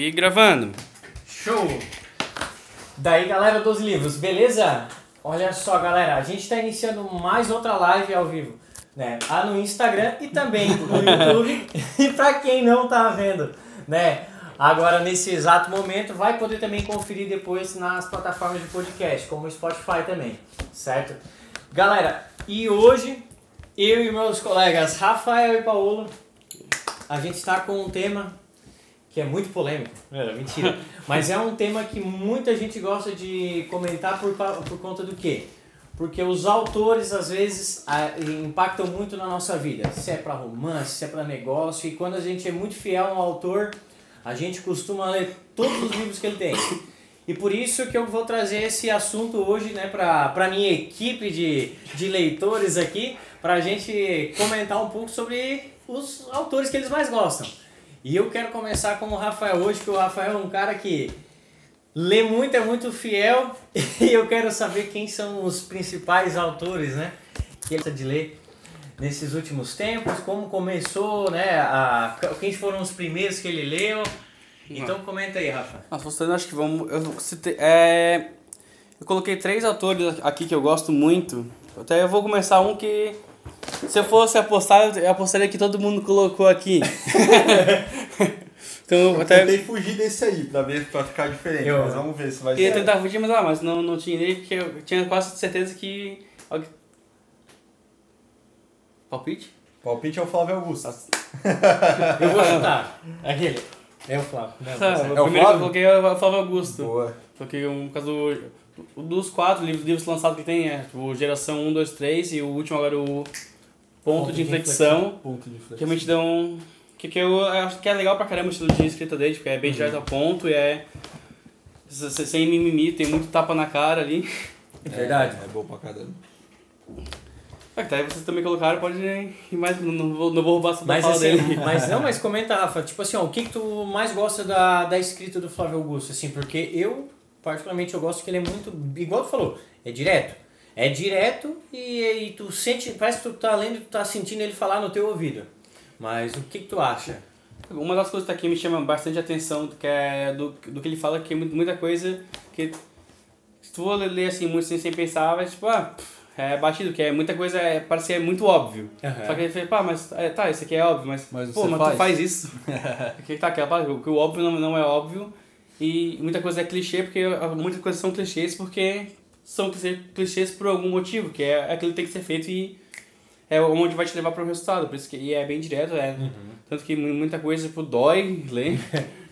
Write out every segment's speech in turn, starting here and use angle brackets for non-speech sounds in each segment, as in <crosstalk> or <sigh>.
E gravando. Show! Daí, galera dos livros, beleza? Olha só, galera, a gente está iniciando mais outra live ao vivo, né? Ah, no Instagram e também no <laughs> YouTube. e para quem não tá vendo, né? Agora, nesse exato momento, vai poder também conferir depois nas plataformas de podcast, como o Spotify também, certo? Galera, e hoje, eu e meus colegas Rafael e Paulo, a gente está com um tema que é muito polêmico. É, mentira. <laughs> Mas é um tema que muita gente gosta de comentar por, por conta do quê? Porque os autores às vezes impactam muito na nossa vida. Se é para romance, se é para negócio. E quando a gente é muito fiel ao autor, a gente costuma ler todos os livros que ele tem. E por isso que eu vou trazer esse assunto hoje né, para a minha equipe de, de leitores aqui, para a gente comentar um pouco sobre os autores que eles mais gostam. E eu quero começar com o Rafael hoje, que o Rafael é um cara que lê muito, é muito fiel, <laughs> e eu quero saber quem são os principais autores, né? Que ele gosta de ler nesses últimos tempos, como começou, né? A, quem foram os primeiros que ele leu. Então comenta aí, Rafa. Nossa, você acho que vamos. Eu, citei, é, eu coloquei três autores aqui que eu gosto muito. Até eu vou começar um que se eu fosse apostar, eu apostaria que todo mundo colocou aqui. <laughs> então, até... Eu tentei fugir desse aí pra, ver, pra ficar diferente, eu, mas vamos ver se vai ser. Eu ia tentar fugir, mas, ah, mas não, não tinha nele, porque eu tinha quase certeza que... Palpite? Palpite é o Flávio Augusto. <laughs> eu vou chutar. Aquele. É o Flávio. Não, tá, é o Flávio? eu coloquei o Flávio Augusto. Boa. Coloquei um caso do, dos quatro livros, livros lançados que tem, é tipo, Geração 1, 2, 3 e o último agora o ponto, de, inflexão, ponto de inflexão. Que realmente dão. Que, que eu acho que é legal pra caramba o estilo de escrita dele, porque é bem uhum. direto ao ponto e é. Sem mimimi, tem muito tapa na cara ali. É verdade. É, é bom pra caramba. É, tá, aí vocês também colocaram, pode ir mais, não, não, vou, não vou roubar essa mas, assim, dele. Mas não, <laughs> mas comenta, Rafa, tipo assim, ó, o que, que tu mais gosta da, da escrita do Flávio Augusto, assim, porque eu, particularmente, eu gosto que ele é muito, igual tu falou, é direto. É direto e, e tu sente, parece que tu tá lendo e tu tá sentindo ele falar no teu ouvido. Mas o que, que tu acha? Uma das coisas que aqui me chama bastante atenção que é do, do que ele fala, que é muita coisa que se tu for ler assim muito sem, sem pensar, vai tipo, ah, é batido, que é muita coisa, é, parece ser muito óbvio. Uhum. Só que ele fala, pá, mas é, tá, isso aqui é óbvio, mas, mas pô, mas faz. tu faz isso. <laughs> que tá, que, é, que o óbvio não, não é óbvio e muita coisa é clichê, porque muitas coisas são clichês porque são clichês por algum motivo, que é aquilo que tem que ser feito e é onde vai te levar para o resultado. Por isso que e é bem direto, é. Uhum. Tanto que muita coisa tipo, dói ler. <laughs>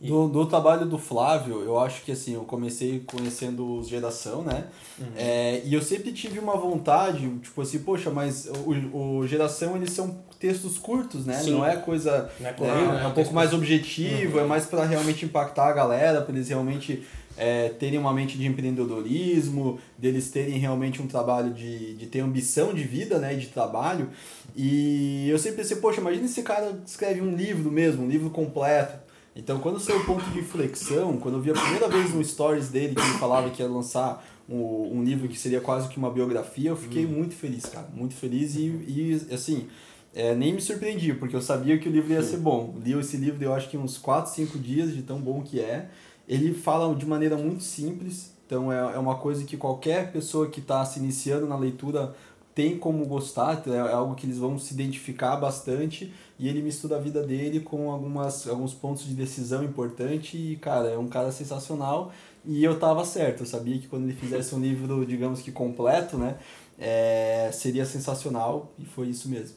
Do, do trabalho do Flávio, eu acho que assim, eu comecei conhecendo os Geração, né? Uhum. É, e eu sempre tive uma vontade, tipo assim, poxa, mas o, o Geração eles são textos curtos, né? Sim. Não é coisa. Não é, corrido, é, né? é um pouco mais objetivo, uhum. é mais para realmente impactar a galera, para eles realmente é, terem uma mente de empreendedorismo, deles terem realmente um trabalho de, de ter ambição de vida, né, de trabalho. E eu sempre pensei, poxa, imagina esse cara escreve um livro mesmo, um livro completo. Então, quando saiu o ponto de inflexão, quando eu vi a primeira vez no stories dele que ele falava que ia lançar um, um livro que seria quase que uma biografia, eu fiquei hum. muito feliz, cara, muito feliz e, e assim, é, nem me surpreendi, porque eu sabia que o livro ia ser bom. Li esse livro, eu acho que uns 4, 5 dias de tão bom que é. Ele fala de maneira muito simples, então é, é uma coisa que qualquer pessoa que está se iniciando na leitura tem como gostar, é, é algo que eles vão se identificar bastante e ele mistura a vida dele com algumas, alguns pontos de decisão importante e, cara, é um cara sensacional e eu tava certo, eu sabia que quando ele fizesse um livro, digamos que completo, né, é, seria sensacional e foi isso mesmo.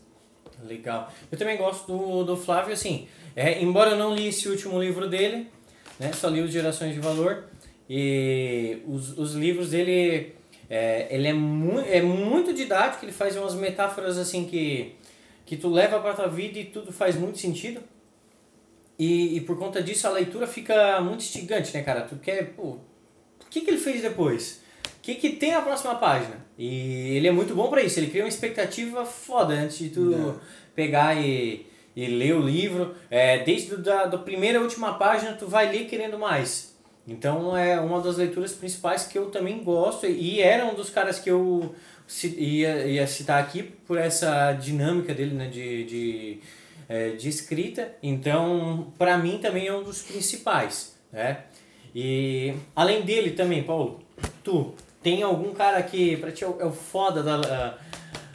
Legal. Eu também gosto do, do Flávio, assim, é, embora eu não li esse último livro dele, né? Só li os Gerações de Valor e os, os livros dele é, ele é, mu é muito didático, ele faz umas metáforas assim que, que tu leva para tua vida e tudo faz muito sentido. E, e por conta disso a leitura fica muito instigante, né, cara? Tu quer, pô, o que, que ele fez depois? O que, que tem na próxima página? E ele é muito bom para isso, ele cria uma expectativa foda antes de tu Não. pegar e e ler o livro. É, desde da, da primeira à última página, tu vai ler querendo mais. Então é uma das leituras principais que eu também gosto e era um dos caras que eu ia, ia citar aqui por essa dinâmica dele, né? De, de é, de escrita, então para mim também é um dos principais, né? E além dele também, Paulo, tu tem algum cara que pra ti é o, é o foda da,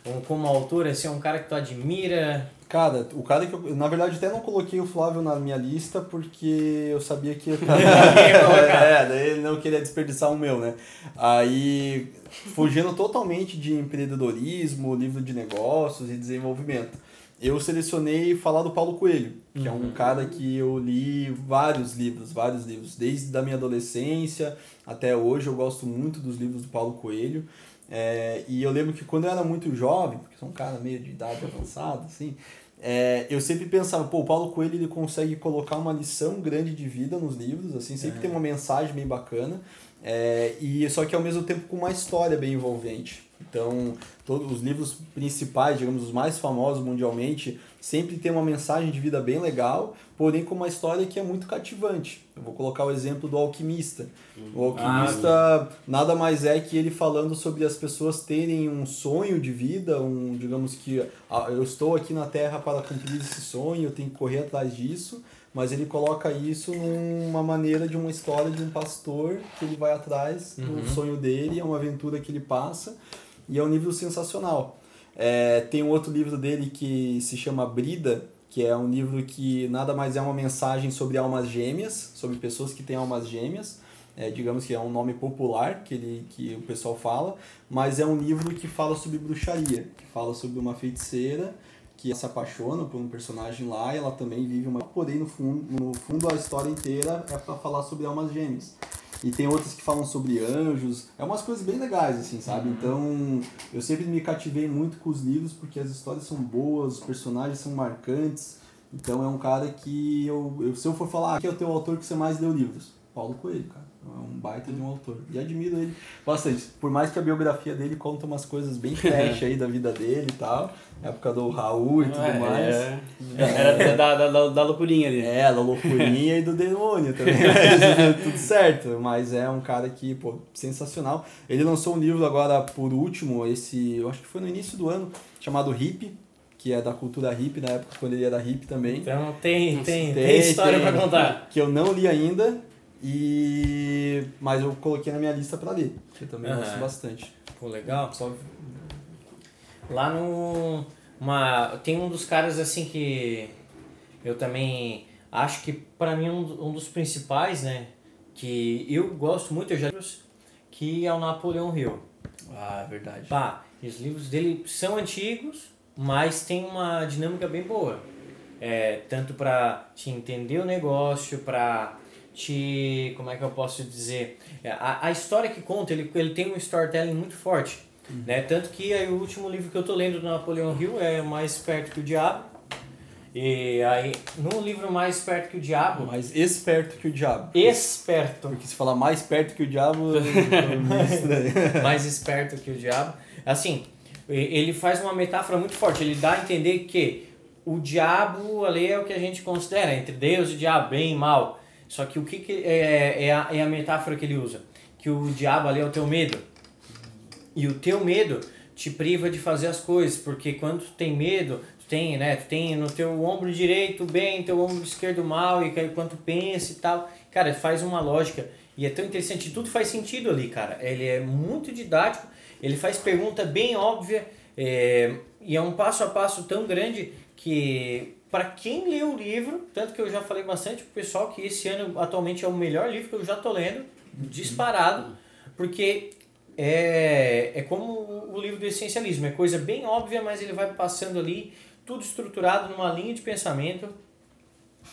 uh, como autor, assim, é um cara que tu admira? Cara, o cara que eu, na verdade até não coloquei o Flávio na minha lista porque eu sabia que <laughs> ia é, daí ele não queria desperdiçar o meu, né? Aí, fugindo totalmente de empreendedorismo, livro de negócios e desenvolvimento eu selecionei falar do Paulo Coelho, que uhum. é um uhum. cara que eu li vários livros, vários livros, desde a minha adolescência até hoje eu gosto muito dos livros do Paulo Coelho. É, e eu lembro que quando eu era muito jovem, porque sou um cara meio de idade avançada, assim, é, eu sempre pensava, pô, o Paulo Coelho ele consegue colocar uma lição grande de vida nos livros, assim, sempre é. tem uma mensagem bem bacana, é, e só que ao mesmo tempo com uma história bem envolvente. Então, todos os livros principais, digamos, os mais famosos mundialmente, sempre tem uma mensagem de vida bem legal, porém com uma história que é muito cativante. Eu vou colocar o exemplo do Alquimista. O Alquimista ah, nada mais é que ele falando sobre as pessoas terem um sonho de vida, um, digamos que ah, eu estou aqui na Terra para cumprir esse sonho, eu tenho que correr atrás disso, mas ele coloca isso numa maneira de uma história de um pastor que ele vai atrás do uhum. sonho dele, é uma aventura que ele passa e é um livro sensacional. É, tem um outro livro dele que se chama Brida, que é um livro que nada mais é uma mensagem sobre almas gêmeas, sobre pessoas que têm almas gêmeas. É, digamos que é um nome popular que, ele, que o pessoal fala, mas é um livro que fala sobre bruxaria, que fala sobre uma feiticeira que se apaixona por um personagem lá e ela também vive uma. Porém, no fundo, no fundo a história inteira é para falar sobre almas gêmeas. E tem outras que falam sobre anjos. É umas coisas bem legais, assim, sabe? Uhum. Então, eu sempre me cativei muito com os livros porque as histórias são boas, os personagens são marcantes. Então, é um cara que eu, eu se eu for falar, ah, quem é o teu autor que você mais leu livros? Paulo Coelho, cara. É um baita de um autor. E admiro ele bastante. Por mais que a biografia dele conta umas coisas bem <laughs> trash aí da vida dele e tal. Época do Raul e tudo é, mais. É. Era da, da, da, da loucurinha ali. É, da loucurinha e do demônio também. <laughs> <laughs> tudo certo. Mas é um cara que, pô, sensacional. Ele lançou um livro agora, por último, esse. Eu acho que foi no início do ano, chamado Hip que é da cultura hip, na época quando ele era hip também. Então tem, tem, tem, tem história para contar. Que eu não li ainda, e mas eu coloquei na minha lista para ler, que eu também uhum. gosto bastante. Pô, legal. Só lá no uma tem um dos caras assim que eu também acho que para mim um, um dos principais, né, que eu gosto muito, eu já que é o Napoleão Hill. Ah, é verdade. Pá, os livros dele são antigos, mas tem uma dinâmica bem boa. É, tanto para te entender o negócio, para te. Como é que eu posso dizer? É, a, a história que conta, ele, ele tem um storytelling muito forte. Uhum. Né? Tanto que aí, o último livro que eu tô lendo do Napoleão Hill é Mais Esperto que o Diabo. E aí, no livro Mais Esperto que o Diabo. Mais esperto que o Diabo. Esperto. Porque se falar mais esperto que o Diabo. <laughs> mais esperto que o Diabo. Assim, ele faz uma metáfora muito forte. Ele dá a entender que o diabo ali é o que a gente considera entre Deus e o diabo, bem e mal. Só que o que, que é, é, a, é a metáfora que ele usa? Que o diabo ali é o teu medo. E o teu medo te priva de fazer as coisas, porque quando tu tem medo, tu tem, né, tu tem no teu ombro direito bem, teu ombro esquerdo mal, e quando tu pensa e tal, cara, faz uma lógica. E é tão interessante, tudo faz sentido ali, cara. Ele é muito didático, ele faz pergunta bem óbvia, é, e é um passo a passo tão grande que para quem lê o livro, tanto que eu já falei bastante pro pessoal que esse ano atualmente é o melhor livro que eu já tô lendo, disparado, porque é, é como o livro do essencialismo, é coisa bem óbvia, mas ele vai passando ali, tudo estruturado numa linha de pensamento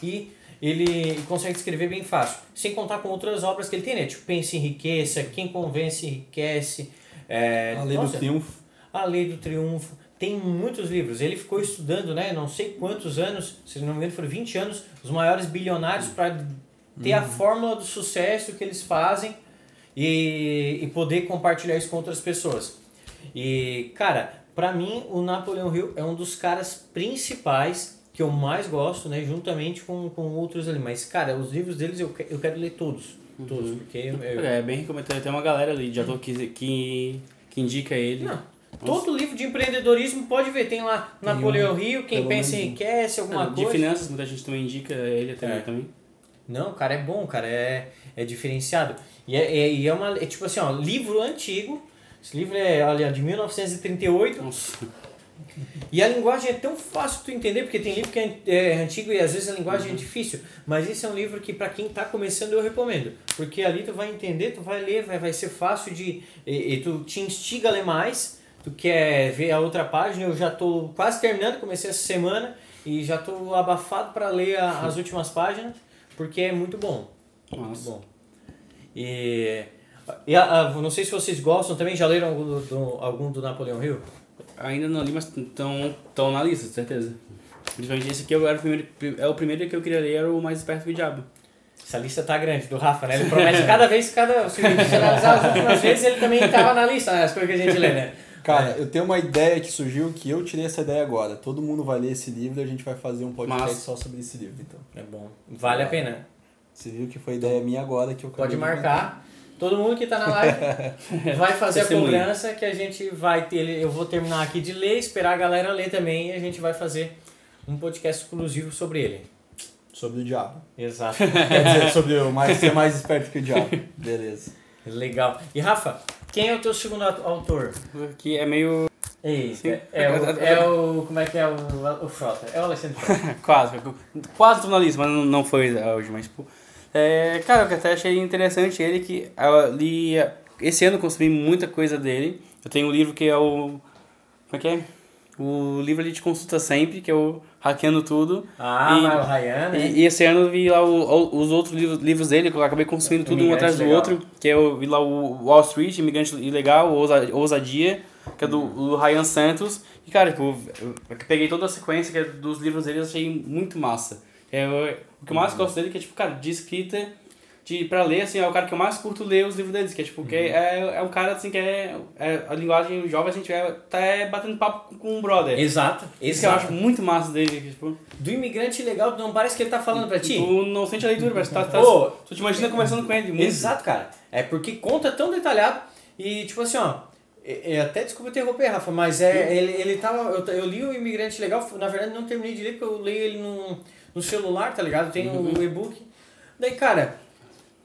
e ele consegue escrever bem fácil, sem contar com outras obras que ele tem, né? Tipo, Pense Enriqueça, Quem Convence Enriquece. É, a Lei nossa, do Triunfo. A Lei do Triunfo tem muitos livros. Ele ficou estudando, né, não sei quantos anos, se não me engano foram 20 anos, os maiores bilionários para ter uhum. a fórmula do sucesso que eles fazem e, e poder compartilhar isso com outras pessoas. E, cara, para mim, o Napoleão Hill é um dos caras principais que eu mais gosto, né, juntamente com, com outros ali. Mas, cara, os livros deles eu, eu quero ler todos. Uhum. Todos, porque... Eu, é, bem recomendado. Tem uma galera ali de ator que, que, que indica ele. Não, Todo livro de empreendedorismo pode ver. Tem lá Napoleão um, Rio, quem pensa enriquece, alguma Ah, de coisa. finanças, muita gente também indica ele também. É. também. Não, cara, é bom, cara, é, é diferenciado. E é, é, e é uma. É tipo assim, ó, livro antigo. Esse livro é olha, de 1938. Nossa. E a linguagem é tão fácil tu entender, porque tem livro que é, é antigo e às vezes a linguagem é difícil. Mas esse é um livro que para quem tá começando eu recomendo. Porque ali tu vai entender, tu vai ler, vai, vai ser fácil de. E, e tu te instiga a ler mais. Tu quer ver a outra página, eu já tô quase terminando, comecei essa semana e já tô abafado para ler a- as últimas páginas, porque é muito bom. Muito Nossa. bom. E, e a- a- não sei se vocês gostam também, já leram algum do, do- algum do Napoleão Hill? Ainda não li, mas estão tão na lista, certeza. Principalmente esse aqui eu era o primeiro, é o primeiro que eu queria ler, era o Mais Esperto que o Diabo. Essa lista tá grande, do Rafa, né? Ele promete cada vez, cada. Se analisar as últimas vezes, ele também tava na lista, né? As coisas que a gente lê, né? Cara, eu tenho uma ideia que surgiu que eu tirei essa ideia agora. Todo mundo vai ler esse livro e a gente vai fazer um podcast Massa. só sobre esse livro, então. É bom. Vale a pena. Você viu que foi ideia minha agora que eu Pode de marcar. Todo mundo que tá na live <laughs> vai fazer a cobrança que a gente vai ter. Eu vou terminar aqui de ler, esperar a galera ler também e a gente vai fazer um podcast exclusivo sobre ele. Sobre o diabo. Exato. Quer dizer, sobre o mais, ser mais esperto que o diabo. <laughs> Beleza. Legal. E Rafa, quem é o teu segundo au- autor? Que é meio. Eita, Sim. é, o, é o. Como é que é o, o Frota? É o Alexandre Frota. <laughs> Quase, quase tô na lista, mas não, foi hoje, mas tipo. É, cara, eu até achei interessante ele que eu li. Esse ano eu consumi muita coisa dele. Eu tenho um livro que é o. Como é que é? O livro ali de consulta sempre, que é o Hackeando Tudo. Ah, E- o Ryan, né? E, e esse ano eu vi lá o- o- os outros livros, livros dele, que eu acabei consumindo tudo um Imigrante atrás do Legal. outro, que eu vi lá o Wall Street, Imigrante Ilegal, Ousa- Ousadia, que é do, do Ryan Santos. E cara, tipo, eu, eu peguei toda a sequência que é dos livros dele e achei muito massa. É, eu- o que eu mais gosto dele é que é tipo, cara, de escrita, de, pra ler, assim, é o cara que eu mais curto ler os livros deles, que é tipo, que é, é um cara assim que é, é a linguagem jovem, a gente é, tá é, batendo papo com, um brother. Exato. Esse que eu acho muito massa dele, que, tipo... Do imigrante legal, não parece que ele tá falando pra ti? Tu não sente a leitura, mas tá, tá, Ô, tu te imagina conversando com ele. Muito. Exato, cara. É porque conta tão detalhado e, tipo assim, ó. é até desculpa interromper, Rafa, mas é, ele, ele tava. Eu, eu li o Imigrante Legal, na verdade não terminei de ler porque eu leio ele no, no celular, tá ligado? Tem o e-book. Daí, cara,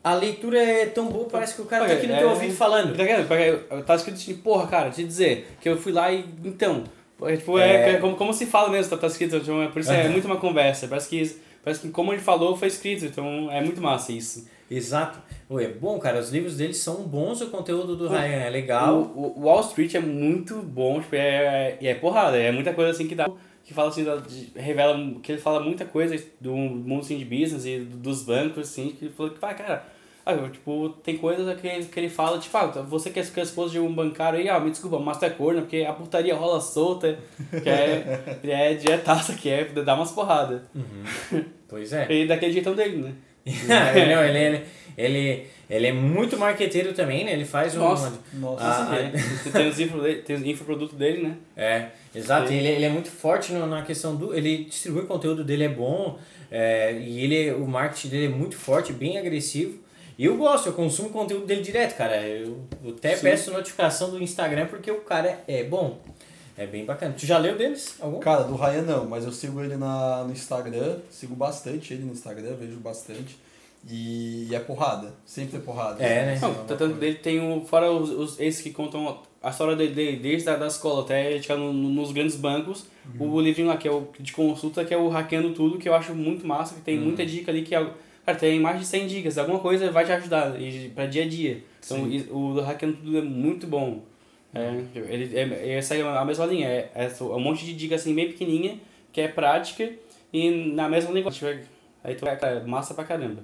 a leitura é tão boa, parece que o cara tá aqui no teu É- ouvido falando. Tá? Porque tá escrito assim, porra, cara, te dizer que eu fui lá e. Então. É, tipo, É. é, como, como se fala mesmo, tá, tá escrito. Então, é, por isso é muito uma conversa. Parece que, parece que como ele falou foi escrito. Então é muito massa isso. Exato. É bom, cara, os livros deles são bons, o conteúdo do Ryan é legal. O, o Wall Street é muito bom, tipo, é, é, é porrada, é muita coisa assim que dá. Que fala assim, de- revela que ele fala muita coisa do mundo assim, de business e dos bancos, assim, que ele falou que, ah, cara, ah, tipo, tem coisas que ele, que ele fala, tipo, ah, você que é, que é esposa de um bancário aí, ah, me desculpa, mas tu é corno, porque a putaria rola solta, que é, é diretaça, que é dar umas porradas. Pois é. <laughs> E daquele jeitão dele, né? <laughs> não, ele, ele, ele, é muito marqueteiro também, né? Ele faz um. Nossa. Nossa. Ah, é. Você tem os infoprodutos dele, né? É, exato. Ele, ele é muito forte no- na questão do. Ele distribui o conteúdo dele é bom. é, e ele, o marketing dele é muito forte, bem agressivo. E eu gosto, eu consumo o conteúdo dele direto, cara. Eu, eu até Sim. peço notificação do Instagram porque o cara é, é bom. É bem bacana. Tu já leu deles? Algum? Cara, do Ryan não, mas eu sigo ele na, no Instagram, sigo bastante ele no Instagram, vejo bastante. E, e é porrada, sempre é porrada. É, né? Não, tá tanto dele tem o. Fora os, os esses que contam a história dele, dele desde a da escola até chegar no- no- nos grandes bancos. O livrinho lá que é o de consulta, que é o Hackeando Tudo, que eu acho muito massa, que tem muita dica ali que é. Cara, tem mais de 100 dicas, alguma coisa vai te ajudar e, pra dia a dia. Então Sim. o do Hackeando Tudo é muito bom. É, ele, é, essa é a mesma linha, é, é um monte de dicas assim bem pequenininha, que é prática e na mesma linguagem. Aí tu vai, cara, massa pra caramba.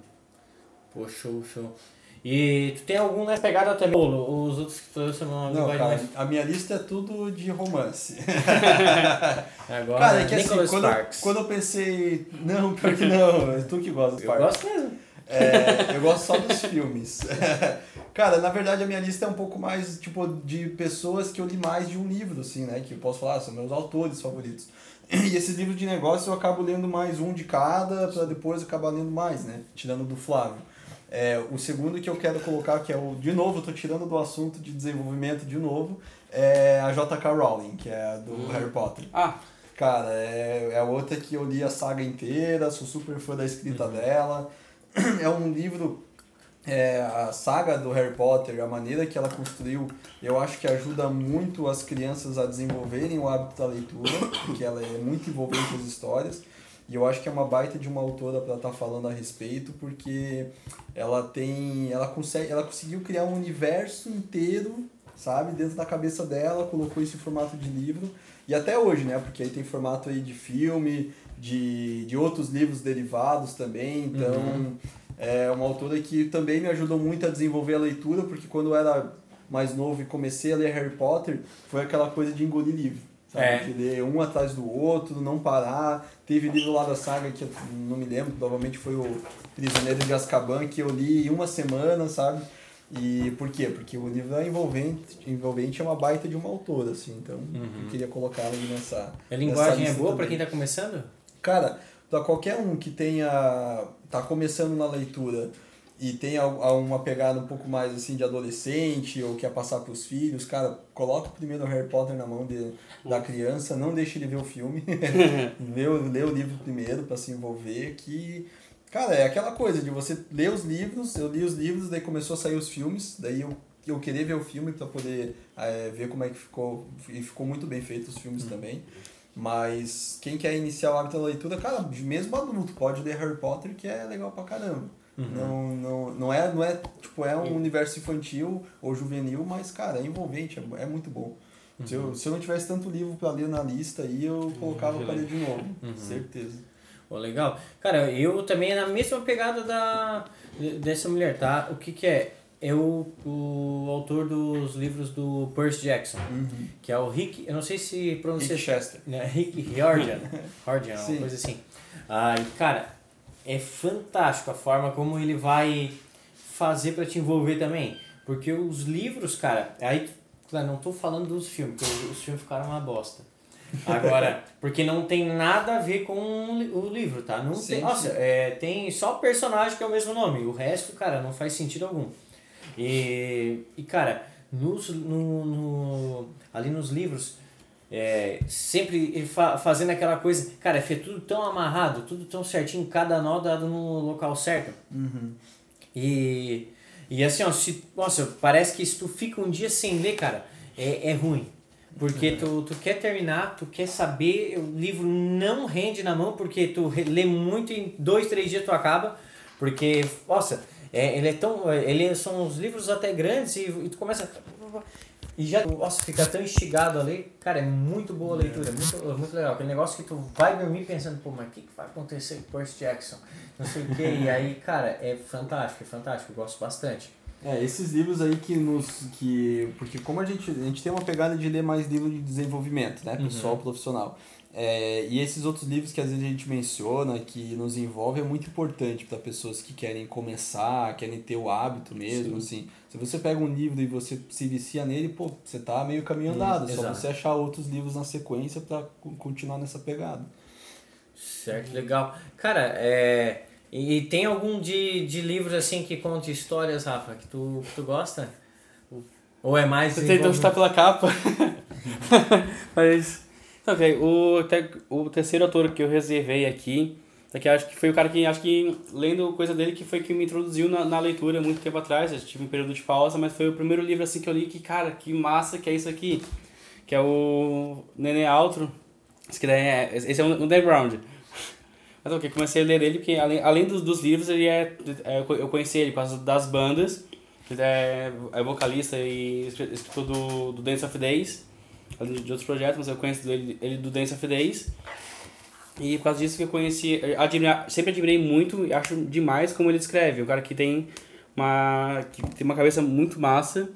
Pô, show, show. E tu tem algum nessa pegada também? Pô, Os outros que tu Não, cara, mais. a minha lista é tudo de romance. <laughs> Agora, Cara, é que assim, Nicholas quando, eu- Sparks. quando eu pensei. Não, pior que não, é tu que gosta do Eu Sparks. gosto mesmo. É, eu gosto só dos filmes. <laughs> Cara, na verdade a minha lista é um pouco mais, tipo, de pessoas que eu li mais de um livro, assim, né? Que eu posso falar, são meus autores favoritos. E esses livros de negócio eu acabo lendo mais um de cada, pra depois acabar lendo mais, né? Tirando do Flávio. É, o segundo que eu quero colocar, que é o, de novo, tô tirando do assunto de desenvolvimento de novo, é a J.K. Rowling, que é a do Hum. Harry Potter. Ah, Cara, é, é outra que eu li a saga inteira, sou super fã da escrita dela. <clears throat> É um livro, é, a saga do Harry Potter, a maneira que ela construiu, eu acho que ajuda muito as crianças a desenvolverem o hábito da leitura, porque ela é muito envolvente as histórias. E eu acho que é uma baita de uma autora para estar falando a respeito, porque ela tem, ela consegue, ela conseguiu criar um universo inteiro, sabe, dentro da cabeça dela, colocou isso em formato de livro. E até hoje, né? Porque aí tem formato aí de filme, de, de outros livros derivados também. Então, é uma autora que também me ajudou muito a desenvolver a leitura, porque quando eu era mais novo e comecei a ler Harry Potter, foi aquela coisa de engolir livro. Sabe? É. De ler um atrás do outro, não parar. Teve livro lá da saga que eu não me lembro, provavelmente foi o Prisioneiro de Azkaban, que eu li em uma semana, sabe? E por quê? Porque o livro é envolvente, envolvente é uma baita de uma autora, assim, então eu queria colocar ela nessa. A linguagem é boa também. quem tá começando? Cara, pra qualquer um que tenha. tá começando na leitura e al- uma pegada um pouco mais assim de adolescente ou quer passar pros filhos, cara, coloca primeiro o Harry Potter na mão de, da criança, não deixe ele ver o filme. <laughs> <laughs> lê, o- lê o livro primeiro pra se envolver, que. Cara, é aquela coisa de você ler os livros, eu li os livros, daí começou a sair os filmes, daí eu, eu queria ver o filme pra poder eh, ver como é que ficou, e ficou muito bem feito os filmes também. Mas quem quer iniciar o hábito da leitura, cara, mesmo adulto, pode ler Harry Potter, que é legal pra caramba. Não, não, não, é, não é, tipo, é um universo infantil ou juvenil, mas, cara, é envolvente, é, é muito bom. Se, eu, se eu não tivesse tanto livro pra ler na lista aí, eu colocava pra ler de novo, certeza. Pô, legal. Cara, eu também é na mesma pegada da dessa mulher, tá? O que que é? É o, o autor dos livros do Percy Jackson, que é o Rick, eu não sei se pronuncia... Rick Chester. Né, Rick Riordan, <laughs> Riordan, uma coisa assim. Ah, cara, é fantástico a forma como ele vai fazer pra te envolver também. Porque os livros, cara, aí, claro, não tô falando dos filmes, porque os filmes ficaram uma bosta. Agora, <laughs> porque não tem nada a ver com o livro, tá? Não Sim, tem, nossa, é, tem só o personagem que é o mesmo nome. O resto, cara, não faz sentido algum. E, e cara, nos, no, no, ali nos livros, é, sempre fa fazendo aquela coisa, cara, é tudo tão amarrado, tudo tão certinho, cada nó dado no local certo. E, e assim, ó, se, nossa, parece que se tu fica um dia sem ler, cara, é, é ruim. Porque tu, tu quer terminar, tu quer saber, o livro não rende na mão, porque tu lê muito em dois, três dias tu acaba. Porque, nossa, é, ele é tão. Ele são os livros até grandes e, e tu começa. E já, nossa, fica tão instigado ali. Cara, é muito boa a leitura, é muito, muito legal. Aquele negócio que tu vai dormir pensando, pô, mas o que, que vai acontecer com o Percy Jackson? Não sei o quê. E aí, cara, é fantástico, é fantástico, eu gosto bastante. É, esses livros aí que nos. que Porque como a gente, a gente tem uma pegada de ler mais livro de desenvolvimento, né? Pessoal profissional. É, e esses outros livros que às vezes a gente menciona, que nos envolve, é muito importante para pessoas que querem começar, querem ter o hábito mesmo, assim. Se você pega um livro e você se vicia nele, pô, você tá meio caminho andado. só exato. você achar outros livros na sequência para continuar nessa pegada. Certo, legal. Cara, é. E, tem algum de, de livros assim que conta histórias, Rafa, que tu, que tu gosta? Ou é mais. Você tentou chutar pela capa. <laughs> <laughs> Mas. Então, ok, o, te- o terceiro autor que eu reservei aqui, é que acho que foi o cara que, acho que, lendo coisa dele, que foi que me introduziu na, na leitura muito tempo atrás. Eu tive um período de pausa, mas foi o primeiro livro assim que eu li que, cara, que massa que é isso aqui. Que é o Nenê Altro. Esse, que é, esse é um underground. <laughs> Mas ok, comecei a ler ele porque, além, além dos, dos livros, ele é, é, eu conheci ele por causa das bandas. Ele é, é vocalista e escri- escritor do, do Dance of Days, de outros projetos, mas eu conheço ele, ele do Dance of Days. E por causa disso que eu conheci, admira, sempre admirei muito e acho demais como ele escreve. Um cara que tem uma, que tem uma cabeça muito massa.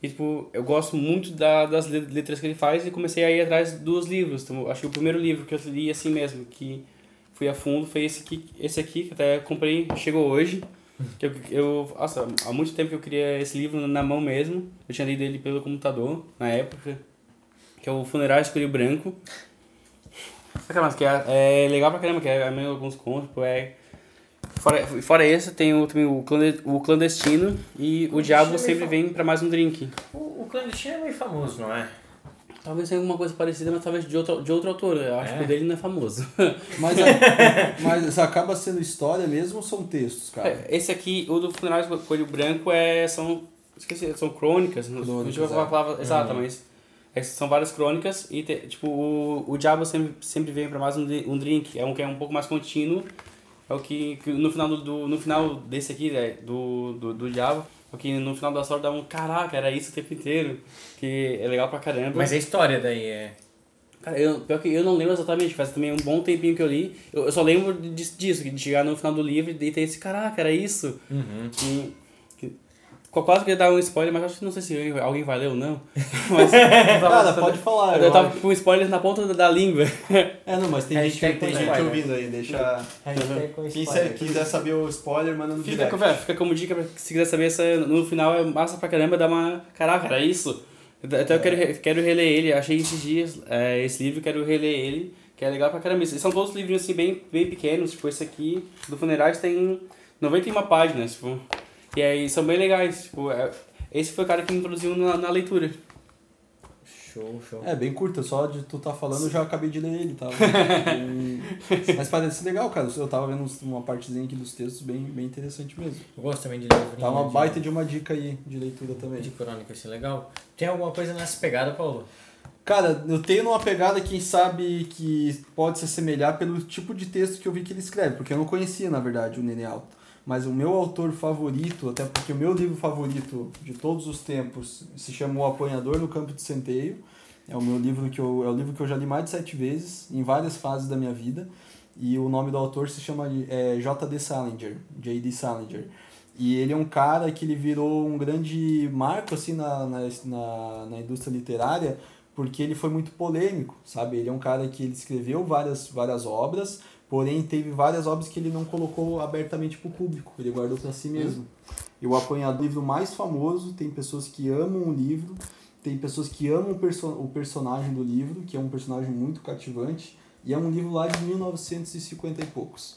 E, tipo, eu gosto muito da, das le- letras que ele faz e comecei a ir atrás dos livros. Então, acho que o primeiro livro que eu li assim mesmo, que fui a fundo, foi esse aqui, esse aqui que até comprei, chegou hoje. Que eu, eu, nossa, há muito tempo que eu queria esse livro na mão mesmo. Eu tinha lido ele pelo computador, na época. Que é o Funeral Escuro e Branco. Cara, mas que é, é legal pra caramba, que é, é meio alguns contos, tipo, é... Fora, fora esse, tem o, também o, clande- o Clandestino e o Diabo sempre vem pra mais um drink. O, o clandestino é meio famoso, não é? Talvez tenha alguma coisa parecida, mas talvez de outro, de outro autor. Eu acho É? que o dele não é famoso. <laughs> Mas, a- mas acaba sendo história mesmo ou são textos, cara? É, Esse aqui, o do Funerais com Coelho Branco, é, são. Esqueci, são crônicas. não- não Crônicas, sei a é. palavra exata, mas. É, são várias crônicas e, te- tipo, o, o Diabo sempre, sempre vem pra mais um, um drink. É um que é um pouco mais contínuo. É o que, que no, final do, do- no final desse aqui, né, do, do, do Diabo, é o que no final da história dá um caraca, era isso o tempo inteiro. Que é legal pra caramba. Mas a história daí é. Cara, eu, pior que eu não lembro exatamente, faz também um bom tempinho que eu li. Eu, eu só lembro disso, de chegar no final do livro e ter esse, caraca, era isso. Uhum. Que, quase queria dar um spoiler, mas acho que não sei se alguém vai ler ou não. <laughs> Mas, Cara, <laughs> pode falar. eu eu tava com spoiler na ponta da, da língua. É, não, mas tem gente, tem gente spoiler. ouvindo aí, deixa... Quem se- quiser saber o spoiler, manda no Fica, direct. com- fica como dica pra se quiser saber essa, no final é massa pra caramba, dá uma. Caraca, era isso? Até eu quero, quero reler ele, achei esses dias é, esse livro, quero reler ele, que é legal pra caramba. E são todos livrinhos assim bem, bem pequenos, tipo esse aqui do Funerais tem 91 páginas, tipo. E aí são bem legais, tipo, é- esse foi o cara que me introduziu na, na leitura. Show, show. É, bem curta, só de tu tá falando eu já acabei de ler ele, tá? <laughs> Mas parece legal, cara. Eu tava vendo uma partezinha aqui dos textos bem, bem interessante mesmo. Eu gosto também de livro. Tá uma baita de uma dica aí de leitura também. de crônica, isso é legal. Tem alguma coisa nessa pegada, Paulo? Cara, eu tenho uma pegada, quem sabe, que pode se assemelhar pelo tipo de texto que eu vi que ele escreve, porque eu não conhecia, na verdade, o Nenê Alto. Mas o meu autor favorito, até porque o meu livro favorito de todos os tempos se chama O Apanhador no Campo de Centeio. É o meu livro que eu, é o livro que eu já li mais de sete vezes, em várias fases da minha vida. E o nome do autor se chama é, J.D. Salinger, J.D. Salinger. E ele é um cara que ele virou um grande marco assim na, na, na, na indústria literária, porque ele foi muito polêmico, sabe? Ele é um cara que ele escreveu várias, várias obras, porém teve várias obras que ele não colocou abertamente para o público, ele guardou para si mesmo. E o o livro mais famoso, tem pessoas que amam o livro, tem pessoas que amam o, perso o personagem do livro, que é um personagem muito cativante, e é um livro lá de 1950 e poucos.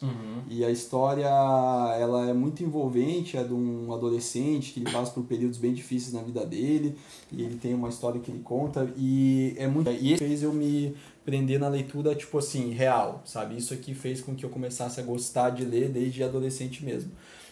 E a história, ela é muito envolvente, é de um adolescente que ele passa por períodos bem difíceis na vida dele, e ele tem uma história que ele conta, e é muito... E fez eu me prender na leitura, tipo assim, real, sabe? Isso aqui fez com que eu começasse a gostar de ler desde adolescente mesmo.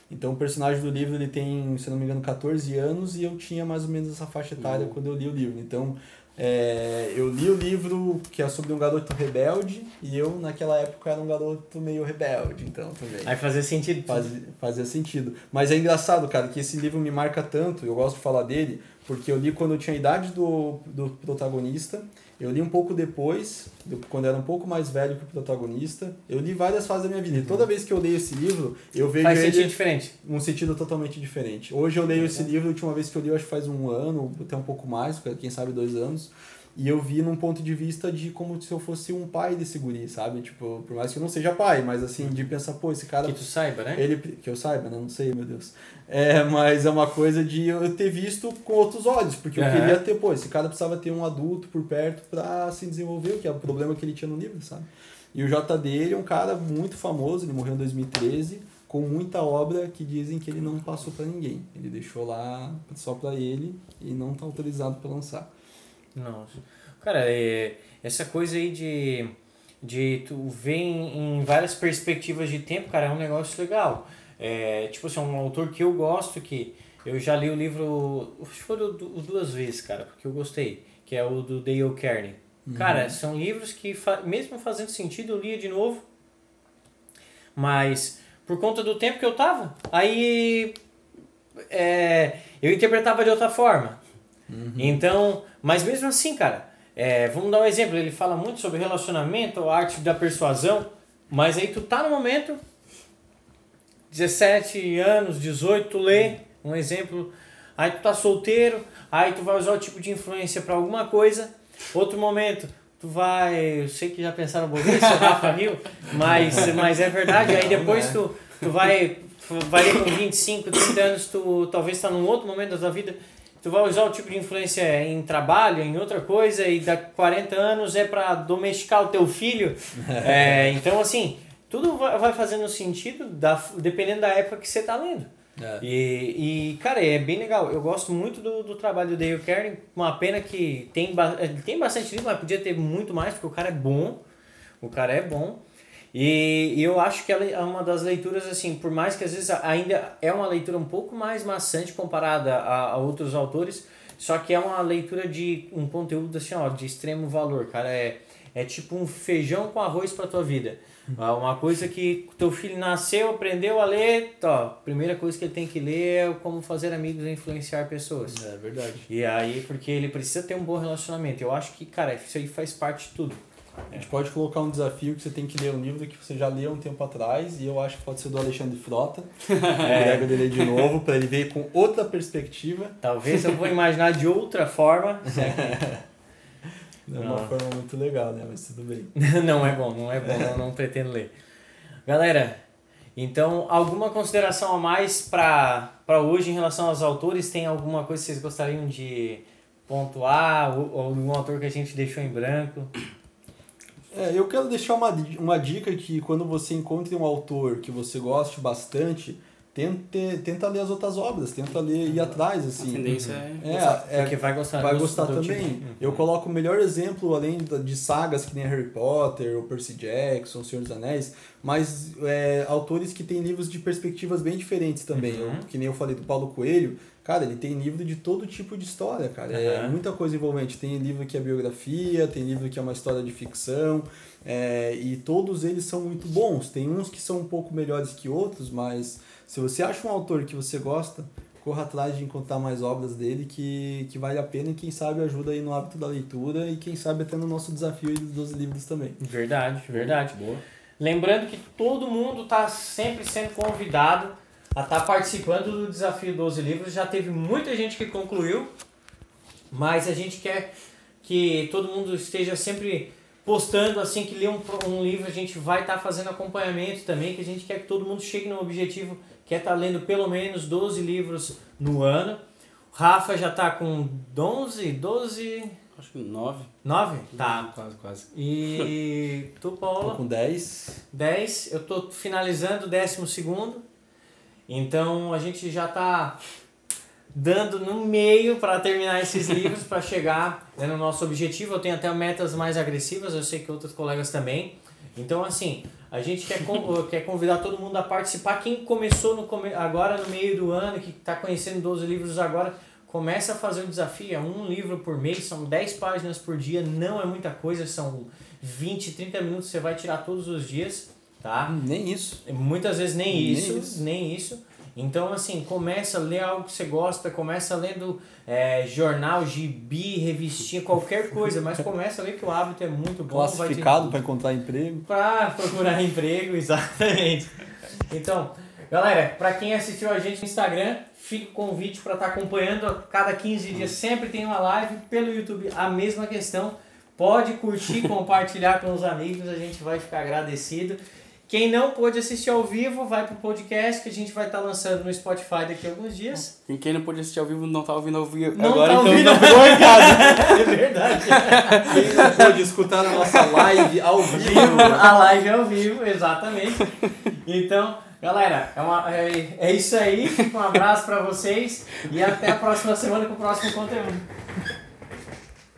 Então o personagem do livro, ele tem, se não me engano, 14 anos, e eu tinha mais ou menos essa faixa etária quando eu li o livro. Então, é, eu li o livro que é sobre um garoto rebelde, e eu, naquela época, era um garoto meio rebelde, então também. Aí fazia sentido. Faz, fazia sentido. Mas é engraçado, cara, que esse livro me marca tanto, eu gosto de falar dele, porque eu li quando eu tinha a idade do, do protagonista, eu li um pouco depois, do- quando eu era um pouco mais velho que o protagonista, eu li várias fases da minha vida. E toda vez que eu leio esse livro, eu vejo Faz ele sentido diferente. um sentido totalmente diferente. Hoje eu leio esse livro, a última vez que eu li, eu acho que faz um ano, até um pouco mais, quem sabe dois anos. E eu vi num ponto de vista de como se eu fosse um pai desse guri, sabe? Tipo, por mais que eu não seja pai, mas assim, de pensar, pô, esse cara. Que tu saiba, né? Ele, que eu saiba, né? Não sei, meu Deus. É, mas é uma coisa de eu ter visto com outros olhos, porque eu Aham. queria ter, pô, esse cara precisava ter um adulto por perto pra se desenvolver, que é o problema que ele tinha no livro, sabe? E o JD, ele é um cara muito famoso, ele morreu em 2013, com muita obra que dizem que ele não passou pra ninguém. Ele deixou lá só pra ele e não tá autorizado pra lançar. Nossa. Cara, é, essa coisa aí de, de tu ver em, em várias perspectivas de tempo, cara, é um negócio legal. É, tipo assim, um autor que eu gosto, que eu já li o livro, foram du- duas vezes, cara, porque eu gostei, que é o do Dale Carney. Cara, são livros que, fa- mesmo fazendo sentido, eu lia de novo, mas por conta do tempo que eu tava, aí é, eu interpretava de outra forma. Então, mas mesmo assim, cara, é, vamos dar um exemplo. Ele fala muito sobre relacionamento, a arte da persuasão, mas aí tu tá no momento, 17 anos, 18, tu lê um exemplo, aí tu tá solteiro, aí tu vai usar o tipo de influência para alguma coisa, outro momento. Tu vai, eu sei que já pensaram bobice, o Rafa riu, mas, mas é verdade. Aí depois tu, tu vai, tu vai ler com 25, 30 anos, tu talvez tá num outro momento da tua vida, tu vai usar o tipo de influência em trabalho, em outra coisa, e daqui 40 anos é para domesticar o teu filho. <laughs> É, então, assim, tudo vai fazendo sentido da, dependendo da época que você tá lendo. É. E, e, cara, é bem legal. Eu gosto muito do, do trabalho do Dale Carnegie. Uma pena que tem, ba- tem bastante livro, mas podia ter muito mais, porque o cara é bom. O cara é bom. E, eu acho que ela é uma das leituras, assim, por mais que às vezes ainda é uma leitura um pouco mais maçante comparada a, a outros autores, só que é uma leitura de um conteúdo, assim, ó, de extremo valor, cara. É, é tipo um feijão com arroz pra tua vida. Uma coisa que teu filho nasceu, aprendeu a ler, ó, primeira coisa que ele tem que ler é como fazer amigos e influenciar pessoas. É verdade. E aí, porque ele precisa ter um bom relacionamento. Eu acho que, cara, isso aí faz parte de tudo. A gente pode colocar um desafio que você tem que ler um livro que você já leu um tempo atrás, e eu acho que pode ser do Alexandre Frota. <laughs> É. Pega dele de novo, para ele ver com outra perspectiva. Talvez eu vou imaginar de outra forma. <laughs> É uma Não. forma muito legal, né? Mas tudo bem. <laughs> não é bom, não é bom, não, não pretendo ler. Galera, então, alguma consideração a mais para hoje em relação aos autores? Tem alguma coisa que vocês gostariam de pontuar? Ou, ou algum autor que a gente deixou em branco? É, eu quero deixar uma, uma dica que quando você encontre um autor que você goste bastante, tente, tenta ler as outras obras, tenta ler ir atrás, A assim. tendência é. É, é, Porque vai gostar. vai gostar do também. tipo. Eu coloco o melhor exemplo, além de sagas que nem Harry Potter, ou Percy Jackson, Senhor dos Anéis, mas é, autores que têm livros de perspectivas bem diferentes também. Uhum. Eu- que nem eu falei do Paulo Coelho, cara, ele tem livro de todo tipo de história, cara. É Uhum. muita coisa envolvente. Tem livro que é biografia, tem livro que é uma história de ficção, é, e todos eles são muito bons. Tem uns que são um pouco melhores que outros, mas se você acha um autor que você gosta, corra atrás de encontrar mais obras dele que, que vale a pena e quem sabe ajuda aí no hábito da leitura e quem sabe até no nosso desafio aí dos livros também. Verdade, verdade. Boa. Lembrando que todo mundo está sempre sendo convidado a estar participando do desafio 12 livros. Já teve muita gente que concluiu, mas a gente quer que todo mundo esteja sempre postando assim que lê um, um livro, a gente vai estar fazendo acompanhamento também, que a gente quer que todo mundo chegue no objetivo, que é estar lendo pelo menos 12 livros no ano. O Rafa já está com 11, 12, Acho que nove. 9? Tá. Quase, quase. E <laughs> tu, Tô Paula? com 10. 10, eu tô finalizando o décimo segundo. Então a gente já tá dando no meio para terminar esses livros para chegar né, no nosso objetivo. Eu tenho até metas mais agressivas, eu sei que outros colegas também. Então assim, a gente quer, <laughs> quer convidar todo mundo a participar. Quem começou no agora no meio do ano, que está conhecendo 12 livros agora, começa a fazer o desafio. É um livro por mês, são 10 páginas por dia, não é muita coisa, são 20, 30 minutos você vai tirar todos os dias, tá? Nem isso. Muitas vezes nem, Nem isso, isso. nem isso. Então, assim, começa a ler algo que você gosta, começa lendo é, jornal, gibi, revistinha, qualquer coisa, mas começa a ler que o hábito é muito bom. Classificado para encontrar emprego. para procurar emprego, <laughs> exatamente. Então, galera, para quem assistiu a gente no Instagram, fica o convite para estar acompanhando a cada 15 dias, sempre tem uma live pelo YouTube, a mesma questão. Pode curtir, <laughs> compartilhar com os amigos, a gente vai ficar agradecido. Quem não pôde assistir ao vivo, vai pro podcast que a gente vai estar lançando no Spotify daqui a alguns dias. E quem não pôde assistir ao vivo não tá ouvindo ao vivo Não agora, tá então ouvindo. não pegou <laughs> em casa. É verdade. Quem não pôde escutar a nossa live ao vivo. A live é ao vivo, exatamente. Então, galera, é, uma, é, é isso aí. Um abraço pra vocês e até a próxima semana com o próximo conteúdo.